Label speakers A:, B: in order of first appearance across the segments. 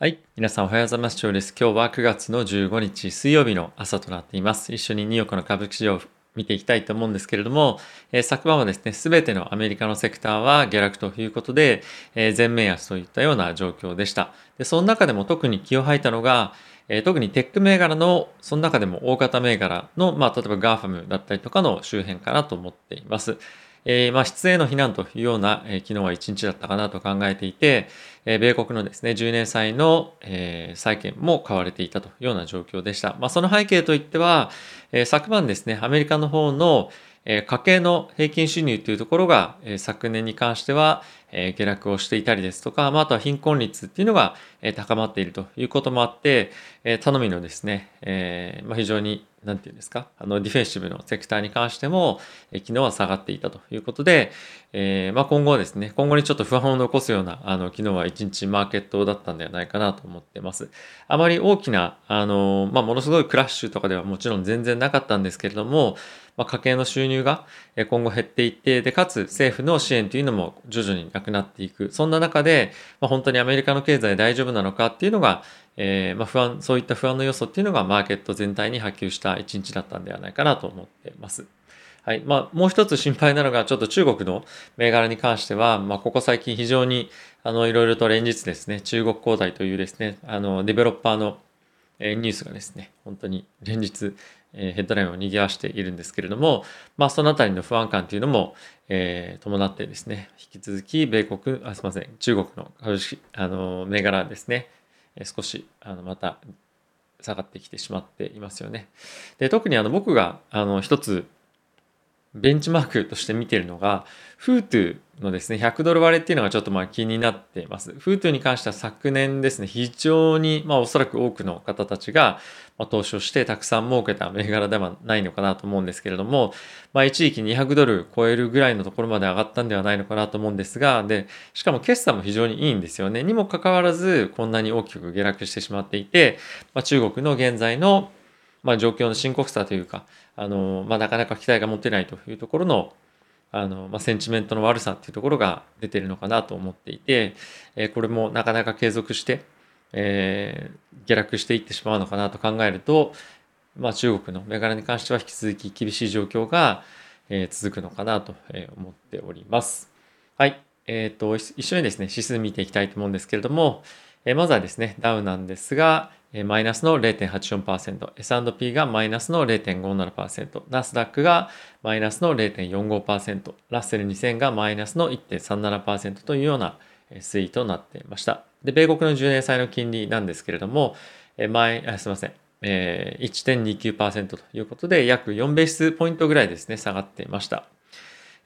A: はい。皆さんおはようございます。長です。今日は9月の15日水曜日の朝となっています。一緒にニューヨークの株式市場を見ていきたいと思うんですけれども、えー、昨晩はですね、すべてのアメリカのセクターは下落ということで、えー、全面安といったような状況でした。で、その中でも特に気を吐いたのが、えー、特にテック銘柄の、その中でも大型銘柄の、まあ、例えば GAFAM だったりとかの周辺かなと思っています。えー、まあ、質への避難というような、えー、昨日は一日だったかなと考えていて、えー、米国のですね、10年債の、えー、債券も買われていたというような状況でした。まあ、その背景といっては、えー、昨晩ですね、アメリカの方の、えー、家計の平均収入というところが、えー、昨年に関しては、えー、下落をしていたりですとか、まあ、あとは貧困率っていうのが、えー、高まっているということもあって、えー、頼みのですね、えーまあ、非常になんていうんですか、あの、ディフェンシブのセクターに関しても、え昨日は下がっていたということで、えー、まあ、今後はですね、今後にちょっと不安を残すような、あの、昨日は一日マーケットだったんではないかなと思ってます。あまり大きな、あの、まあ、ものすごいクラッシュとかではもちろん全然なかったんですけれども、まあ、家計の収入が今後減っていって、で、かつ政府の支援というのも徐々になくなっていく。そんな中で、まあ、本当にアメリカの経済大丈夫なのかっていうのが、えー、まあ、不安、そういった不安の要素っていうのがマーケット全体に波及した一日だったんではないかなと思ってます。はい。まあ、もう一つ心配なのが、ちょっと中国の銘柄に関しては、まあ、ここ最近非常に、あの、いろいろと連日ですね、中国恒大というですね、あの、デベロッパーのニュースがですね、本当に連日、ヘッドラインを賑わしているんですけれども、まあ、そのあたりの不安感というのも、えー、伴ってですね、引き続き米国、あすみません、中国の株式、あの、銘柄ですね、少しあのまた下がってきてしまっていますよね。で特にあの僕があの一つベンチマークとして見てるのが、フートゥのですね、100ドル割れっていうのがちょっとまあ気になっています。フートゥに関しては昨年ですね、非常にまあおそらく多くの方たちが投資をしてたくさん儲けた銘柄ではないのかなと思うんですけれども、まあ一時期200ドル超えるぐらいのところまで上がったんではないのかなと思うんですが、で、しかも決算も非常にいいんですよね。にもかかわらず、こんなに大きく下落してしまっていて、まあ、中国の現在のまあ状況の深刻さというか、あの、まあ、なかなか期待が持てないというところの、あの、まあ、センチメントの悪さっていうところが出てるのかなと思っていて、えー、これもなかなか継続して、えー、下落していってしまうのかなと考えると、まあ、中国の銘柄に関しては引き続き厳しい状況が、えー、続くのかなと思っております。はい。えっ、ー、と、一緒にですね、指数見ていきたいと思うんですけれども、え、まずはですね、ダウなんですが、えマイナスの0.84%、S&P がマイナスの0.57%、ナスダックがマイナスの0.45%、ラッセル2000がマイナスの1.37%というような推移となっていました。で、米国の10年債の金利なんですけれども、え前、あすみません、えー、1.29%ということで、約4ベースポイントぐらいですね、下がっていました。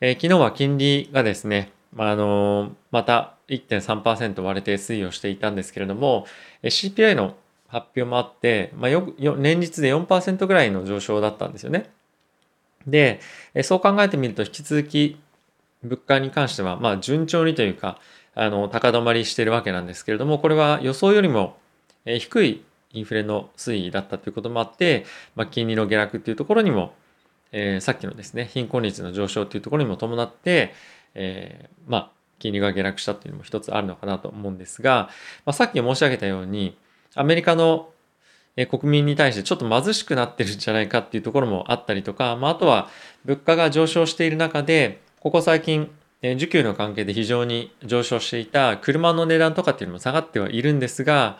A: えー、昨日は金利がですね、あ、あのまた1.3%割れて推移をしていたんですけれども、CPI の発表もあって、まあ、よよ年率で4%ぐらいの上昇だったんですよね。で、そう考えてみると引き続き物価に関しては、まあ、順調にというか、あの、高止まりしているわけなんですけれども、これは予想よりも低いインフレの推移だったということもあって、まあ、金利の下落っていうところにも、えー、さっきのですね、貧困率の上昇っていうところにも伴って、えー、まあ、金利が下落したっていうのも一つあるのかなと思うんですが、まあ、さっき申し上げたように、アメリカの国民に対してちょっと貧しくなってるんじゃないかっていうところもあったりとか、まあ、あとは物価が上昇している中で、ここ最近、需給の関係で非常に上昇していた車の値段とかっていうのも下がってはいるんですが、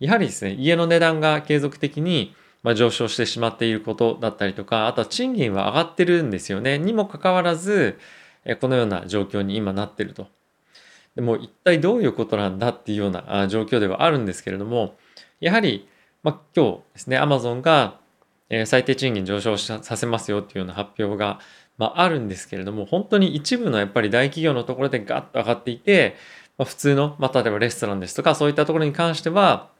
A: やはりですね、家の値段が継続的に上昇してしまっていることだったりとか、あとは賃金は上がってるんですよね。にもかかわらず、このような状況に今なってると。でも一体どういうことなんだっていうような状況ではあるんですけれども、やはり、まあ、今日ですね、アマゾンが、最低賃金上昇させますよっていうような発表が、まあ、あるんですけれども、本当に一部のやっぱり大企業のところでガッと上がっていて、まあ、普通の、まあ、例えばレストランですとか、そういったところに関しては、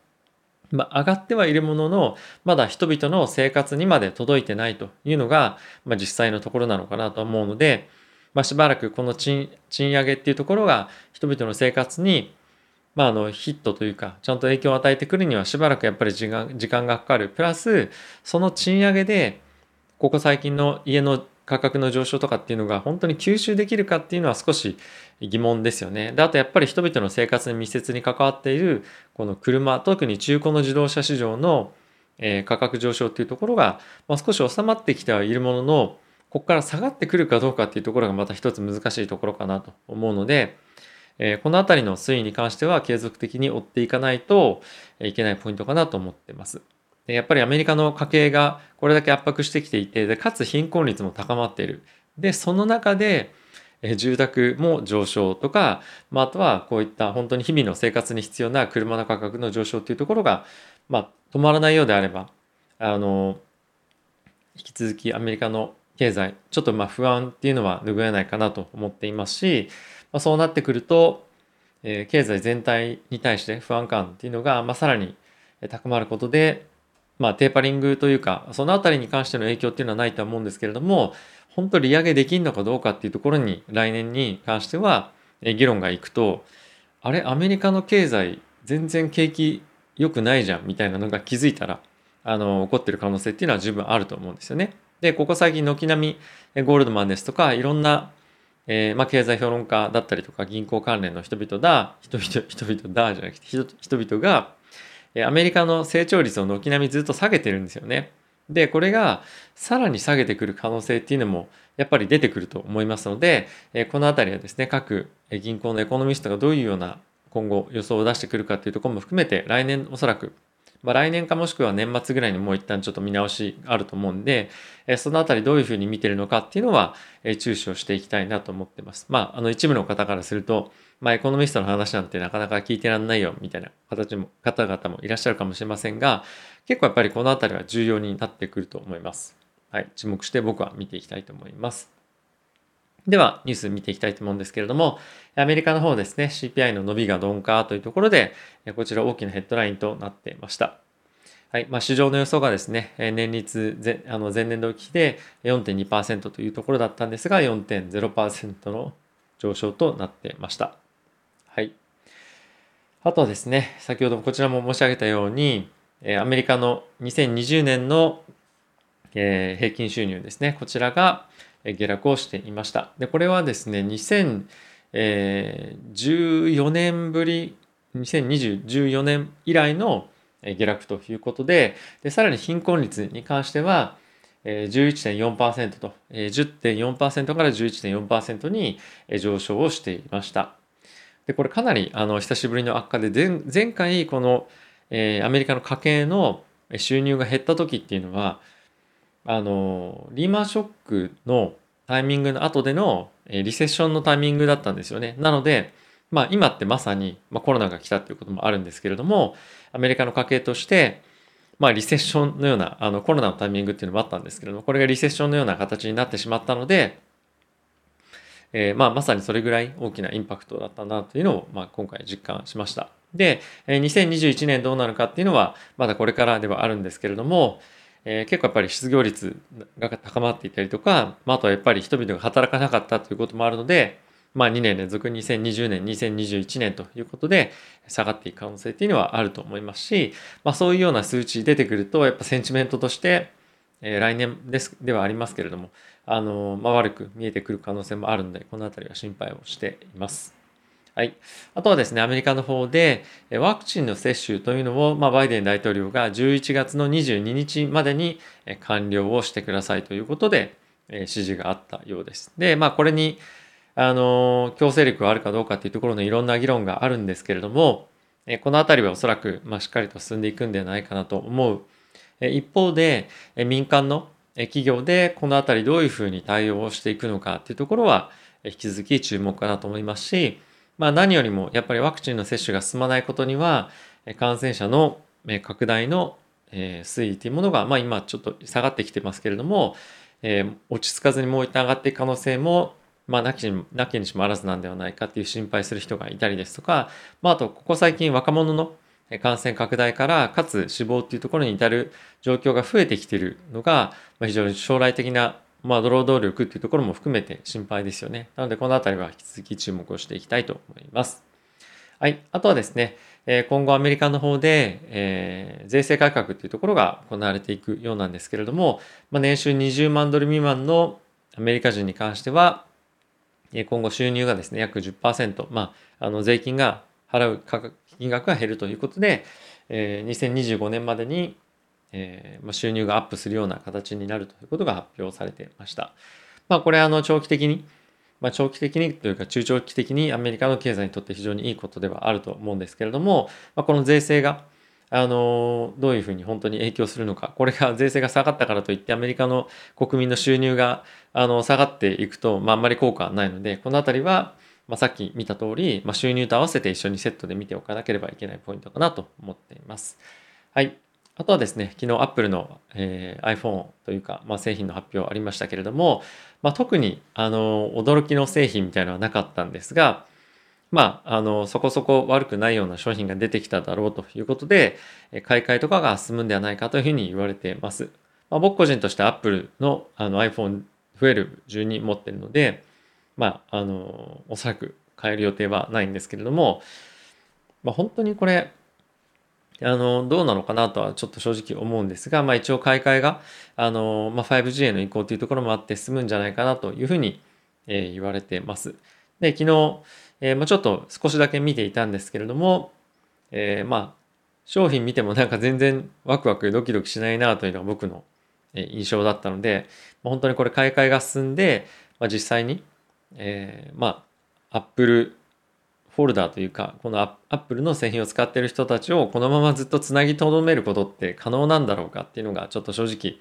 A: まあ、上がってはいるものの、まだ人々の生活にまで届いてないというのが、まあ、実際のところなのかなと思うので、まあ、しばらくこの賃上げっていうところが人々の生活にまあ、あのヒットというかちゃんと影響を与えてくるにはしばらくやっぱり時間時間がかかるプラスその賃上げでここ最近の家の価格の上昇とかっていうのが本当に吸収できるかっていうのは少し疑問ですよね。であとやっぱり人々の生活に密接に関わっているこの車特に中古の自動車市場の価格上昇っていうところが、まあ、少し収まってきてはいるもののここから下がってくるかどうかっていうところがまた一つ難しいところかなと思うので、えこの辺りの推移に関しては継続的に追っていかないといけないポイントかなと思ってます。でやっぱりアメリカの家計がこれだけ圧迫してきていてでかつ貧困率も高まっているでその中で住宅も上昇とか、まあ、あとはこういった本当に日々の生活に必要な車の価格の上昇っていうところが、まあ、止まらないようであればあの引き続きアメリカの経済ちょっとまあ不安っていうのは拭えないかなと思っていますし、まあ、そうなってくると、えー、経済全体に対して不安感っていうのが、まあ、さらに高まることでまあ、テーパリングというか、そのあたりに関しての影響っていうのはないとは思うんですけれども、本当利上げできるのかどうかっていうところに来年に関しては議論がいくと、あれ、アメリカの経済全然景気良くないじゃんみたいなのが気づいたら、あの、起こってる可能性っていうのは十分あると思うんですよね。で、ここ最近軒並みゴールドマンですとか、いろんな、えー、まあ、経済評論家だったりとか銀行関連の人々だ、人々、人々だじゃなくて人々が、アメリカの成長率を軒並みずっと下げてるんですよね。で、これがさらに下げてくる可能性っていうのもやっぱり出てくると思いますので、このあたりはですね、各銀行のエコノミストがどういうような今後予想を出してくるかっていうところも含めて来年おそらくまあ、来年かもしくは年末ぐらいにもう一旦ちょっと見直しあると思うんで、えそのあたりどういうふうに見てるのかっていうのは、え注視をしていきたいなと思ってます。まあ、あの一部の方からすると、まあ、エコノミストの話なんてなかなか聞いてらんないよみたいな形も方々もいらっしゃるかもしれませんが、結構やっぱりこのあたりは重要になってくると思います。はい、注目して僕は見ていきたいと思います。では、ニュース見ていきたいと思うんですけれども、アメリカの方ですね、CPI の伸びが鈍化というところで、こちら大きなヘッドラインとなっていました。はい。まあ、市場の予想がですね、年率前、あの前年度期で4.2%というところだったんですが、4.0%の上昇となってました。はい。あとはですね、先ほどこちらも申し上げたように、アメリカの2020年の平均収入ですね、こちらが下落をしていました。で、これはですね、2014年ぶり、2020、年以来の下落ということで、でさらに貧困率に関しては、11.4%と、10.4%から11.4%に上昇をしていました。で、これかなりあの久しぶりの悪化で、前前回この、えー、アメリカの家計の収入が減った時っていうのは、あの、リーマンショックのタイミングの後でのえリセッションのタイミングだったんですよね。なので、まあ今ってまさに、まあ、コロナが来たっていうこともあるんですけれども、アメリカの家計として、まあリセッションのような、あのコロナのタイミングっていうのもあったんですけれども、これがリセッションのような形になってしまったので、えー、まあまさにそれぐらい大きなインパクトだったなというのを、まあ、今回実感しました。で、2021年どうなるかっていうのはまだこれからではあるんですけれども、えー、結構やっぱり失業率が高まっていたりとか、まあ、あとはやっぱり人々が働かなかったということもあるので、まあ、2年連続2020年2021年ということで下がっていく可能性っていうのはあると思いますし、まあ、そういうような数値出てくるとやっぱセンチメントとして、えー、来年ですではありますけれどもあの、まあ、悪く見えてくる可能性もあるのでこの辺りは心配をしています。はい。あとはですね、アメリカの方で、ワクチンの接種というのを、まあ、バイデン大統領が11月の22日までに完了をしてくださいということで、指示があったようです。で、まあ、これに、あの、強制力があるかどうかっていうところのいろんな議論があるんですけれども、このあたりはおそらく、まあ、しっかりと進んでいくんではないかなと思う。一方で、民間の企業でこのあたりどういうふうに対応をしていくのかっていうところは、引き続き注目かなと思いますし、まあ、何よりもやっぱりワクチンの接種が進まないことには、感染者の拡大の推移というものが、まあ、今ちょっと下がってきてますけれどもえ、落ち着かずにもう一旦上がっていく可能性もまあ、なきになきにしもあらずなんではないかっていう心配する人がいたりですとか、まあ、あと、ここ最近若者の感染拡大から、かつ死亡っていうところに至る状況が増えてきているのが、ま、非常に将来的な、まあ、労働力っていうところも含めて心配ですよね。なので、このあたりは引き続き注目をしていきたいと思います。はい。あとはですね、今後アメリカの方で、えー、税制改革っていうところが行われていくようなんですけれども、まあ、年収20万ドル未満のアメリカ人に関しては、今後収入がですね、約10%、まあ、あの税金が払う金額が減るということで、えー、2025年までに、えーま、収入がアップするような形になるということが発表されてました。まあ、これあの長期的に、まあ、長期的にというか中長期的にアメリカの経済にとって非常にいいことではあると思うんですけれども、まあ、この税制があのどういうふうに本当に影響するのかこれが税制が下がったからといってアメリカの国民の収入があの下がっていくと、まあ、あんまり効果はないのでこの辺りは、まあ、さっき見た通り、まあ、収入と合わせて一緒にセットで見ておかなければいけないポイントかなと思っています。はい。あとはですね、昨日 Apple の、えー、iPhone というか、まあ、製品の発表ありましたけれども、まあ、特にあの驚きの製品みたいなのはなかったんですが、まあ、あのそこそこ悪くないような商品が出てきただろうということで、買い替えとかが進むんではないかというふうに言われています。まあ、僕個人として Apple のあの iPhone 12持ってるので、まあ、あのおそらく買える予定はないんですけれども、まあ、本当にこれあの、どうなのかなとはちょっと正直思うんですが、まあ一応買い替えが、あの、まあ 5G への移行というところもあって進むんじゃないかなというふうに、えー、言われてます。で、昨日、えー、まあちょっと少しだけ見ていたんですけれども、えー、まあ、商品見てもなんか全然ワクワクドキドキしないなというのが僕の印象だったので、まあ本当にこれ買い替えが進んで、まあ、実際に、えー、まあ、Apple フォルダーというかこのアップルの製品を使っている人たちをこのままずっとつなぎとどめることって可能なんだろうかっていうのがちょっと正直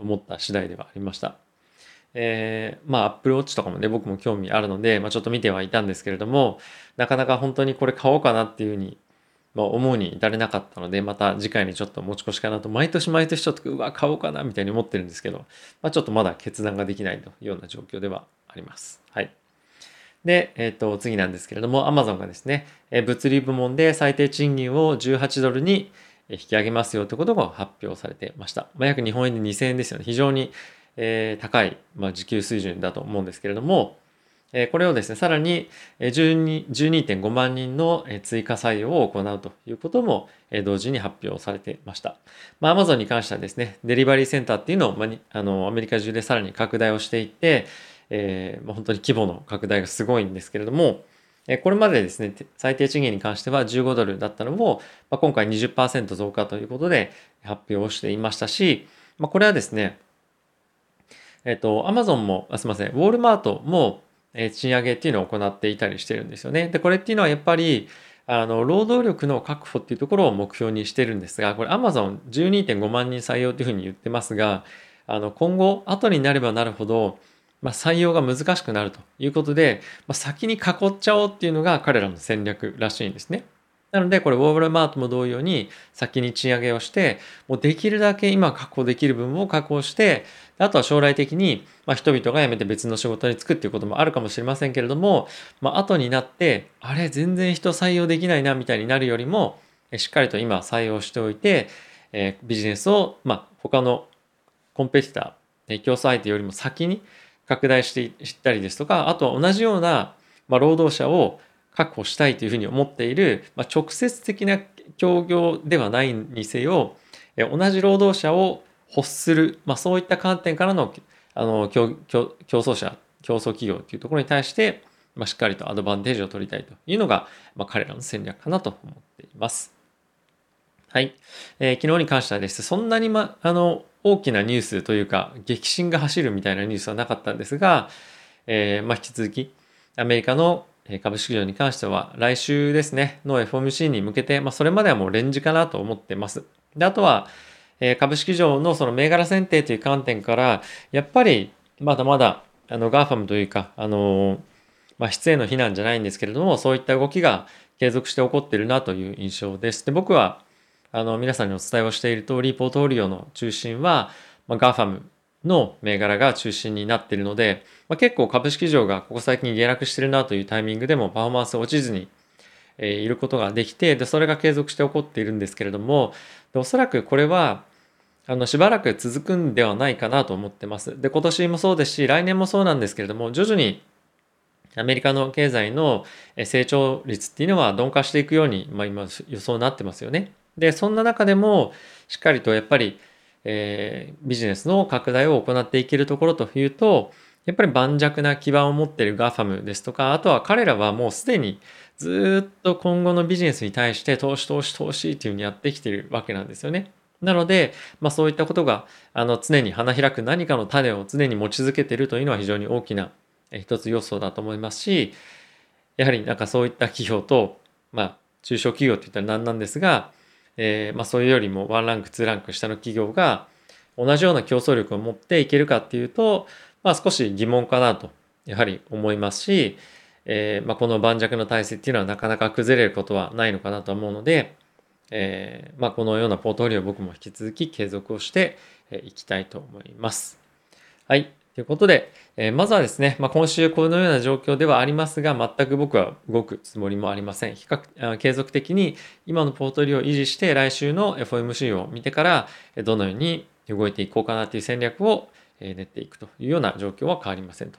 A: 思った次第ではありました。えー、まあ Apple Watch とかもね僕も興味あるので、まあ、ちょっと見てはいたんですけれどもなかなか本当にこれ買おうかなっていうふうに、まあ、思うに至れなかったのでまた次回にちょっと持ち越しかなと毎年毎年ちょっとうわ買おうかなみたいに思ってるんですけど、まあ、ちょっとまだ決断ができないというような状況ではあります。はい。で、えっ、ー、と、次なんですけれども、Amazon がですね、え物流部門で最低賃金を18ドルに引き上げますよということが発表されてました。まあ、約日本円で2000円ですよね。非常に、えー、高い、まあ、時給水準だと思うんですけれども、えこれをですね、さらに12.5万人の追加採用を行うということも同時に発表されてました。まあ、Amazon に関してはですね、デリバリーセンターっていうのを、まあ、あのアメリカ中でさらに拡大をしていって、えー、本当に規模の拡大がすごいんですけれども、えこれまでですね、最低賃金に関しては15ドルだったのを、まあ、今回20%増加ということで発表をしていましたし、まあ、これはですね、えっ、と、アマゾンも、あすみません、ウォールマートも、え賃上げっていうのを行っていたりしてるんですよね。で、これっていうのはやっぱり、あの、労働力の確保っていうところを目標にしてるんですが、これアマゾン12.5万人採用というふうに言ってますが、あの、今後、後になればなるほど、まあ、採用が難しくなるということで、まあ、先に囲っちゃおうっていうのが彼らの戦略らしいんですね。なので、これ、ウォーブルマートも同様に、先に賃上げをして、もうできるだけ今確保できる分を確保して、あとは将来的に、ま、人々が辞めて別の仕事に就くっていうこともあるかもしれませんけれども、まあ、後になって、あれ、全然人採用できないな、みたいになるよりも、しっかりと今採用しておいて、え、ビジネスを、ま、他のコンペティター、競争相手よりも先に、拡大していったりですとか、あとは同じような、まあ、労働者を確保したいというふうに思っている、まあ、直接的な協業ではないにせよ、同じ労働者を欲する、まあ、そういった観点からのあの競争者、競争企業というところに対して、まあ、しっかりとアドバンテージを取りたいというのが、まあ、彼らの戦略かなと思っています。はい。えー、昨日に関してはですね、そんなに、ま、あの、大きなニュースというか、激震が走るみたいなニュースはなかったんですが、えー、まあ、引き続き、アメリカの株式市場に関しては、来週ですね、の FOMC に向けて、まあ、それまではもうレンジかなと思ってます。で、あとは、え株式上のその銘柄選定という観点から、やっぱりまだまだあの GAFAM というか、あのまあ、質への非難じゃないんですけれども、そういった動きが継続して起こってるなという印象です。で、僕はあの皆さんにお伝えをしている通り、ポートフォリオの中心は、まあ、GAFAM の銘柄が中心になっているので、まあ、結構株式市場がここ最近下落してるなというタイミングでもパフォーマンス落ちずに、えー、いることができてでそれが継続して起こっているんですけれどもでおそらくこれはあのしばらく続くんではないかなと思ってます。で今年もそうですし来年もそうなんですけれども徐々にアメリカの経済の成長率っていうのは鈍化していくように、まあ、今予想になってますよね。で、そんな中でも、しっかりとやっぱり、えー、ビジネスの拡大を行っていけるところというと、やっぱり盤石な基盤を持っている GAFAM ですとか、あとは彼らはもうすでにずっと今後のビジネスに対して投資投資投資っていうふうにやってきているわけなんですよね。なので、まあ、そういったことがあの常に花開く何かの種を常に持ち続けているというのは非常に大きな一つ要素だと思いますしやはりなんかそういった企業と、まあ、中小企業って言ったら何なんですが、えー、まあ、それよりもワンランクツーランク下の企業が同じような競争力を持っていけるかっていうと、まあ、少し疑問かなとやはり思いますし、えー、まあ、この盤石の体制っていうのはなかなか崩れることはないのかなと思うので、えー、まあ、このようなポートフォリオを僕も引き続き継続をしていきたいと思います。はい。ということで、えー、まずはですね、まあ、今週このような状況ではありますが、全く僕は動くつもりもありません。比較継続的に今のポートリオを維持して、来週の FOMC を見てから、どのように動いていこうかなという戦略を練っていくというような状況は変わりませんと。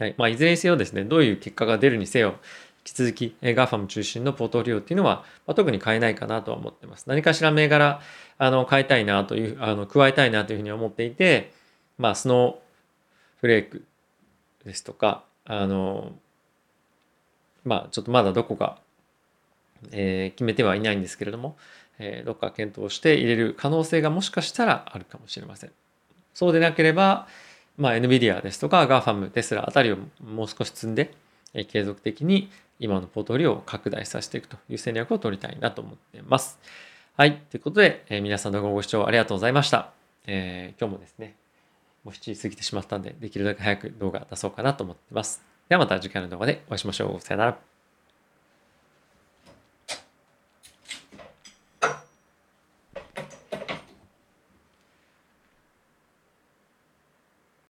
A: はいまあ、いずれにせよですね、どういう結果が出るにせよ、引き続き GAFAM 中心のポートフォリオっていうのは、まあ、特に変えないかなとは思ってます。何かしら銘柄あの変えたいなという、あの加えたいなというふうに思っていて、まあ、スノーフレークですとか、あの、まあ、ちょっとまだどこか、えー、決めてはいないんですけれども、えー、どっか検討して入れる可能性がもしかしたらあるかもしれません。そうでなければ、まあ、NVIDIA ですとか GAFAM、テスラあたりをもう少し積んで、えー、継続的に今のポートフォリオを拡大させていくという戦略を取りたいなと思っています。はい。ということで、えー、皆さん動画ご視聴ありがとうございました。えー、今日もですね、もう7時過ぎてしまったんで、できるだけ早く動画出そうかなと思ってます。ではまた次回の動画でお会いしましょう。さよなら。